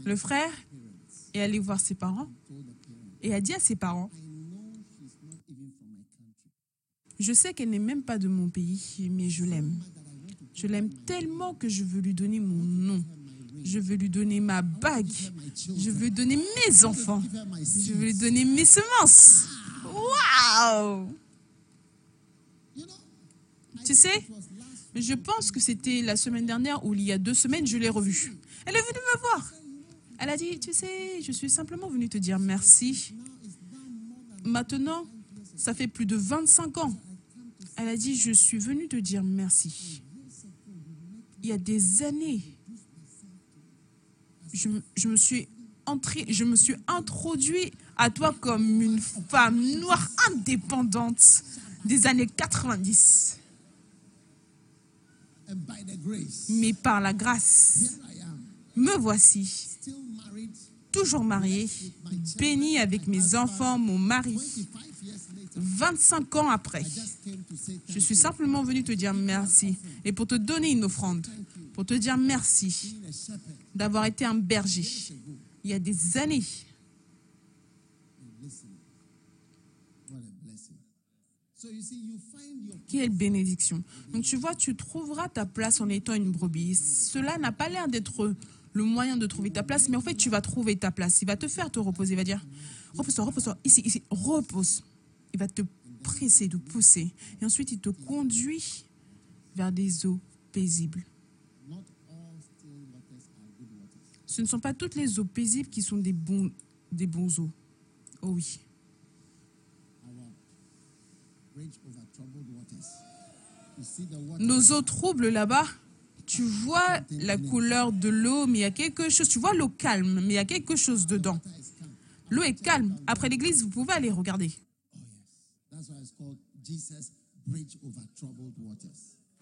Speaker 1: Le frère est allé voir ses parents, et a dit à ses parents Je sais qu'elle n'est même pas de mon pays, mais je l'aime. Je l'aime tellement que je veux lui donner mon nom. Je veux lui donner ma bague. Je veux lui donner mes enfants. Je veux lui donner mes semences. Waouh Tu sais, je pense que c'était la semaine dernière ou il y a deux semaines, je l'ai revue. Elle est venue me voir. Elle a dit, tu sais, je suis simplement venue te dire merci. Maintenant, ça fait plus de 25 ans. Elle a dit, je suis venue te dire merci. Il y a des années, je, je me suis entrée, je me suis introduit à toi comme une femme noire indépendante des années 90.
Speaker 2: and by the grace,
Speaker 1: Mais par la grâce, me voici, toujours mariée, bénie avec mes enfants, mon mari.
Speaker 2: 25 years later,
Speaker 1: 25 ans après, je suis simplement venue te dire merci et pour te donner une offrande, pour te dire merci d'avoir été un berger il y a des années. Quelle bénédiction. Donc tu vois, tu trouveras ta place en étant une brebis. Cela n'a pas l'air d'être le moyen de trouver ta place, mais en fait, tu vas trouver ta place. Il va te faire te reposer. Il va dire, repose-toi, repose-toi, ici, ici, repose. Il va te presser, te pousser. Et ensuite, il te conduit vers des eaux paisibles. Ce ne sont pas toutes les eaux paisibles qui sont des bons, des bons eaux. Oh oui. Nos eaux troubles là-bas, tu vois la couleur de l'eau, mais il y a quelque chose. Tu vois l'eau calme, mais il y a quelque chose dedans. L'eau est calme. Après l'église, vous pouvez aller regarder.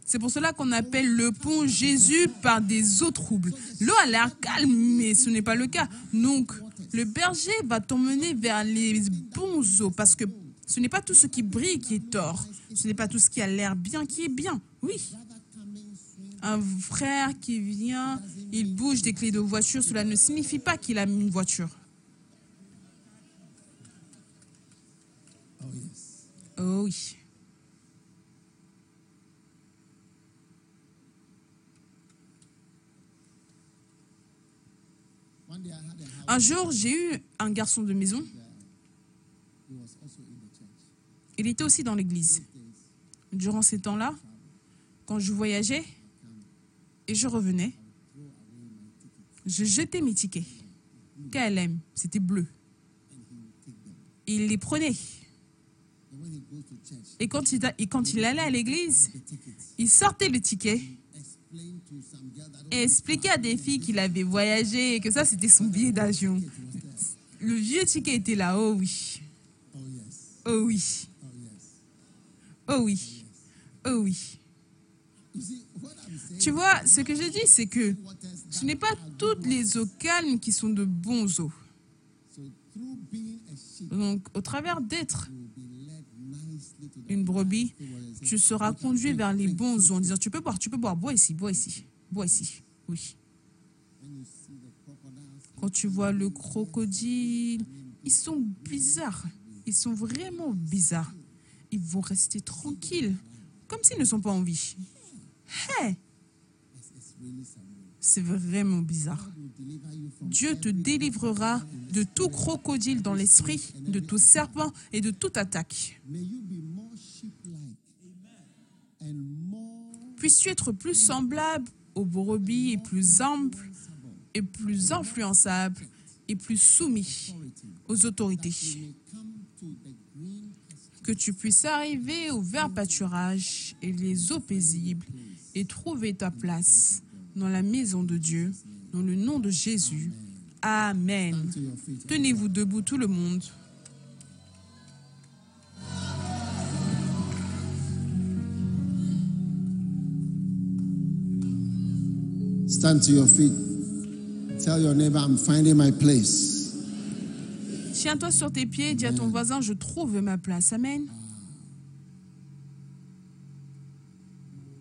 Speaker 1: C'est pour cela qu'on appelle le pont Jésus par des eaux troubles. L'eau a l'air calme, mais ce n'est pas le cas. Donc, le berger va t'emmener vers les bons eaux, parce que ce n'est pas tout ce qui brille qui est tort. Ce n'est pas tout ce qui a l'air bien qui est bien. Oui. Un frère qui vient, il bouge des clés de voiture, cela ne signifie pas qu'il a une voiture.
Speaker 2: Oh yes.
Speaker 1: Oh oui. Un jour, j'ai eu un garçon de maison. Il était aussi dans l'église. Durant ces temps-là, quand je voyageais et je revenais, je jetais mes tickets. KLM, c'était bleu. Il les prenait.
Speaker 2: and when he goes to church,
Speaker 1: Et quand il, allait à l'église, il sortait le ticket et expliquait à des filles qu'il avait voyagé et que ça, c'était son billet d'avion. Le vieux ticket était là. Oh oui.
Speaker 2: Oh
Speaker 1: oui.
Speaker 2: Oh
Speaker 1: oui. Oh oui. Tu vois, ce que je dis, c'est que ce n'est pas toutes les eaux calmes qui sont de bons eaux. Donc, au travers d'être
Speaker 2: you will be led nicely to the
Speaker 1: une brebis, tu seras conduit vers les bons eaux en disant Tu peux boire, tu peux boire, bois ici, bois ici, bois ici. Oui. Quand tu vois le crocodile, ils sont bizarres. Ils sont vraiment bizarres. Ils vont rester tranquilles, comme s'ils ne sont pas en vie. Hé. C'est vraiment bizarre. Dieu te délivrera de tout crocodile dans l'esprit, de tout serpent et de toute attaque. Puisses-tu être plus semblable aux brebis et plus humble et plus influençable et plus soumis aux autorités. Que tu puisses arriver au vert pâturage et les eaux paisibles et trouver ta place dans la maison de Dieu, dans le nom de Jésus. Amen. Tenez-vous debout tout le monde.
Speaker 2: Stand to your feet. Tell your neighbor, I'm finding my place.
Speaker 1: Tiens-toi sur tes pieds, dis à ton voisin, je trouve ma place. Amen.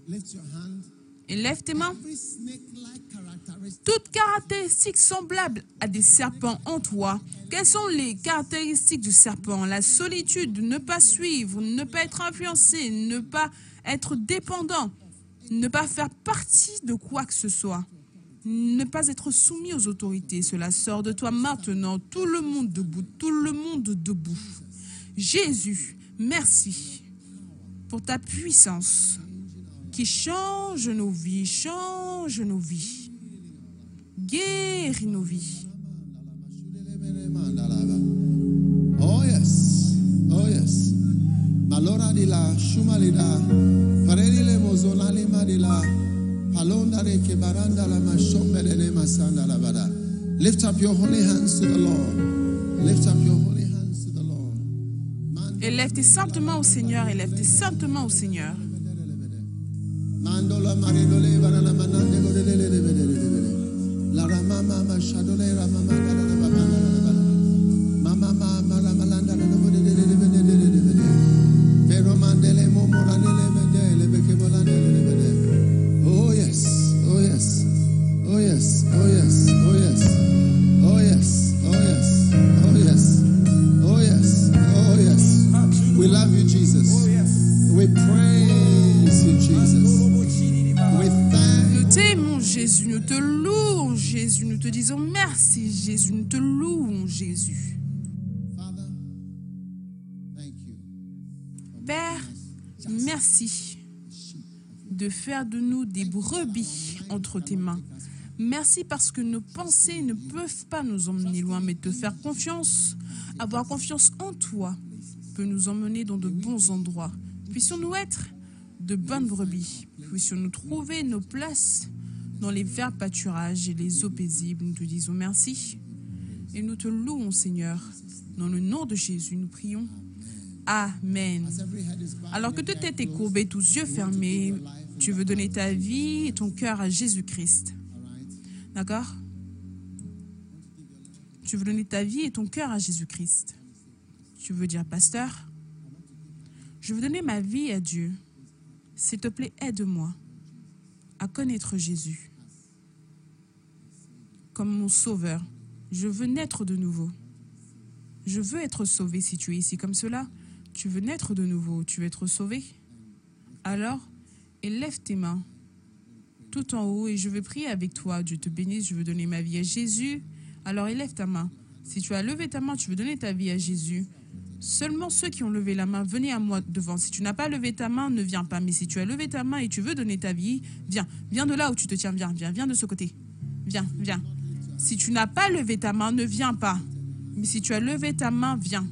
Speaker 2: Lift your hand.
Speaker 1: Et lève tes mains. Toutes caractéristiques semblables à des serpents en toi. Quelles sont les caractéristiques du serpent? La solitude, ne pas suivre, ne pas être influencé, ne pas être dépendant, ne pas faire partie de quoi que ce soit, ne pas être soumis aux autorités. Cela sort de toi maintenant. Tout le monde debout, tout le monde debout. Jésus, merci pour ta puissance qui change nos vies, change nos vies, guérit nos vies.
Speaker 2: Oh yes, oh yes. Malora di la shumalida, paredile mozona lima di la, palonda de kebaranda la mashombe de masanda la. Lift up your holy hands to the Lord. Lift up your holy hands to the Lord.
Speaker 1: Élève tes saintes mains au Seigneur, élève tes saintes mains au Seigneur.
Speaker 2: Mandola marinole varana manande gorelele de vedere de vedere. La ramama ma shadole ramama da da da da da
Speaker 1: da da. Mama mama te louons Jésus, nous te disons merci Jésus, nous te louons Jésus. Père, merci de faire de nous des brebis entre tes mains. Merci parce que nos pensées ne peuvent pas nous emmener loin, mais te faire confiance, avoir confiance en toi, peut nous emmener dans de bons endroits. Puissions-nous être de bonnes brebis, puissions-nous trouver nos places dans les verts pâturages et les eaux paisibles. Nous te disons merci et nous te louons, Seigneur. Dans le nom de Jésus, nous prions. Amen. Alors que toute tête est courbée, tous yeux fermés, tu veux donner ta vie et ton cœur à Jésus-Christ. D'accord? Tu veux donner ta vie et ton cœur à Jésus-Christ. Tu veux dire, pasteur, je veux donner ma vie à Dieu. S'il te plaît, aide-moi à connaître Jésus comme mon sauveur. Je veux naître de nouveau. Je veux être sauvé si tu es ici comme cela. Tu veux naître de nouveau, tu veux être sauvé. Alors, élève tes mains tout en haut et je vais prier avec toi. Dieu te bénisse, je veux donner ma vie à Jésus. Alors élève ta main. Si tu as levé ta main, tu veux donner ta vie à Jésus. Seulement ceux qui ont levé la main, venez à moi devant. Si tu n'as pas levé ta main, ne viens pas. Mais si tu as levé ta main et tu veux donner ta vie, viens. Viens de là où tu te tiens. Viens, viens, viens de ce côté. Viens, viens. Si tu n'as pas levé ta main, ne viens pas. Mais si tu as levé ta main, viens.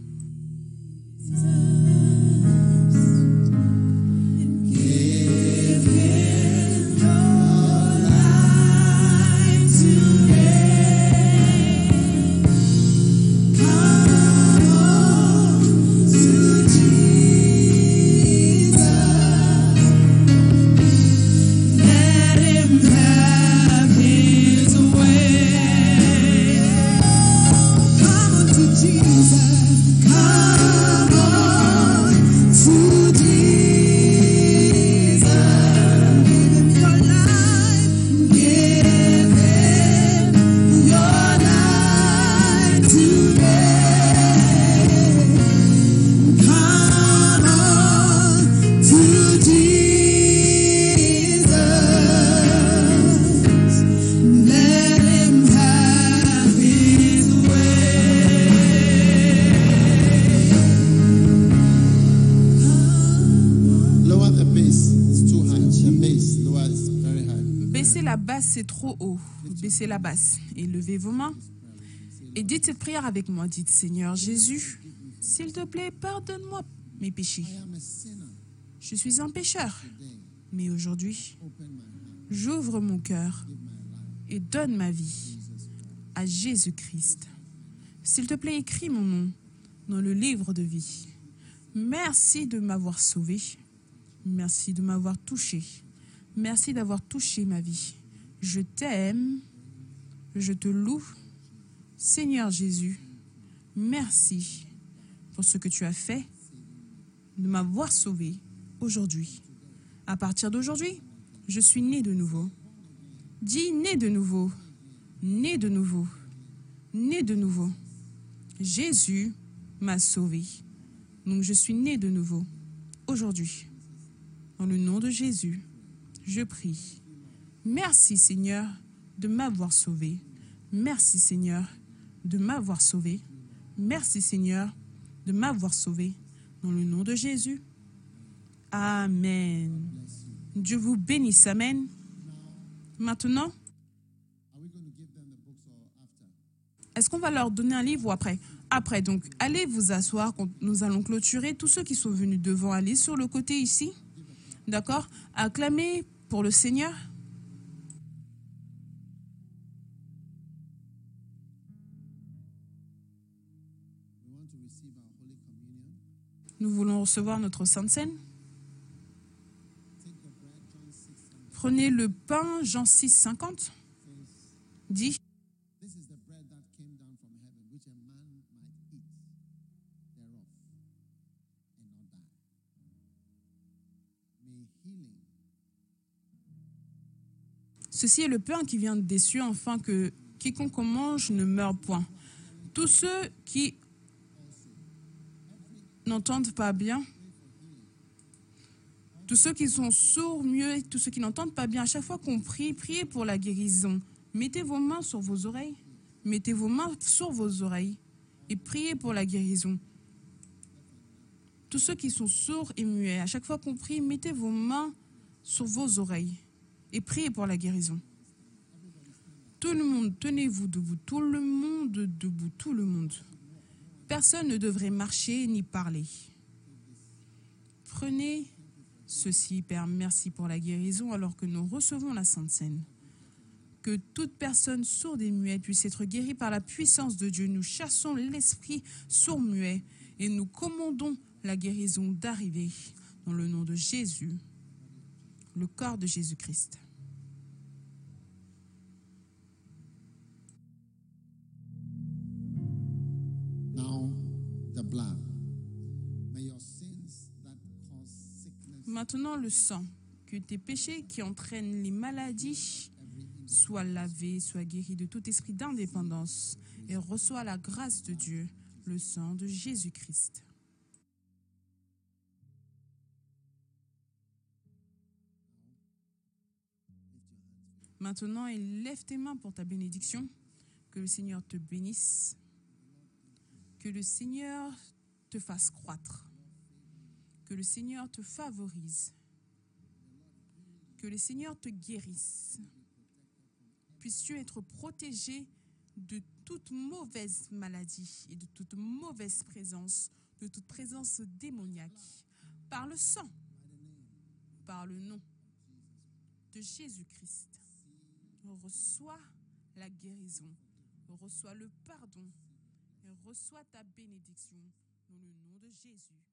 Speaker 1: Baissez la basse et levez vos mains. Et dites cette prière avec moi. Dites Seigneur Jésus, s'il te plaît, pardonne-moi mes péchés. Je suis un pécheur. Mais aujourd'hui, j'ouvre mon cœur et donne ma vie à Jésus-Christ. S'il te plaît, écris mon nom dans le livre de vie. Merci de m'avoir sauvé. Merci de m'avoir touché. Merci d'avoir touché ma vie. Je t'aime. Je te loue. Seigneur Jésus, merci pour ce que tu as fait, de m'avoir sauvé aujourd'hui. À partir d'aujourd'hui, je suis né de nouveau. Dis né de nouveau, né de nouveau, né de nouveau. Jésus m'a sauvé. Donc je suis né de nouveau aujourd'hui. Dans le nom de Jésus, je prie. Merci Seigneur de m'avoir sauvé. Merci Seigneur de m'avoir sauvé. Merci Seigneur de m'avoir sauvé. Dans le nom de Jésus. Amen. Dieu vous bénisse. Amen. Maintenant, est-ce qu'on va leur donner un livre ou après? Après, donc, allez vous asseoir. Nous allons clôturer. Tous ceux qui sont venus devant, allez sur le côté ici. D'accord? Acclamez pour le Seigneur. Nous voulons recevoir notre Sainte Seine.
Speaker 2: Take the bread, John 6 and
Speaker 1: Prenez le pain, Jean 6, 50. Dit Ceci est le pain qui vient des cieux, afin que quiconque mange ne meure point. Tous ceux qui n'entendent pas bien, tous ceux qui sont sourds, mieux, tous ceux qui n'entendent pas bien, à chaque fois qu'on prie, priez pour la guérison. Mettez vos mains sur vos oreilles, mettez vos mains sur vos oreilles et priez pour la guérison. Tous ceux qui sont sourds et muets, à chaque fois qu'on prie, mettez vos mains sur vos oreilles et priez pour la guérison. Tout le monde, tenez-vous debout, tout le monde debout, tout le monde. Personne ne devrait marcher ni parler. Prenez ceci, Père, merci pour la guérison alors que nous recevons la Sainte Seine. Que toute personne sourde et muette puisse être guérie par la puissance de Dieu. Nous chassons l'esprit sourd-muet et nous commandons la guérison d'arriver dans le nom de Jésus, le corps de Jésus-Christ. Maintenant le sang, que tes péchés qui entraînent les maladies soient lavés, soient guéris de tout esprit d'indépendance et reçois la grâce de Dieu, le sang de Jésus-Christ. Maintenant, lève tes mains pour ta bénédiction. Que le Seigneur te bénisse. Que le Seigneur te fasse croître. Que le Seigneur te favorise. Que le Seigneur te guérisse. Puisses-tu être protégé de toute mauvaise maladie et de toute mauvaise présence, de toute présence démoniaque. Par le sang, par le nom de Jésus-Christ. Reçois la guérison, reçois le pardon et reçois ta bénédiction dans le nom de Jésus.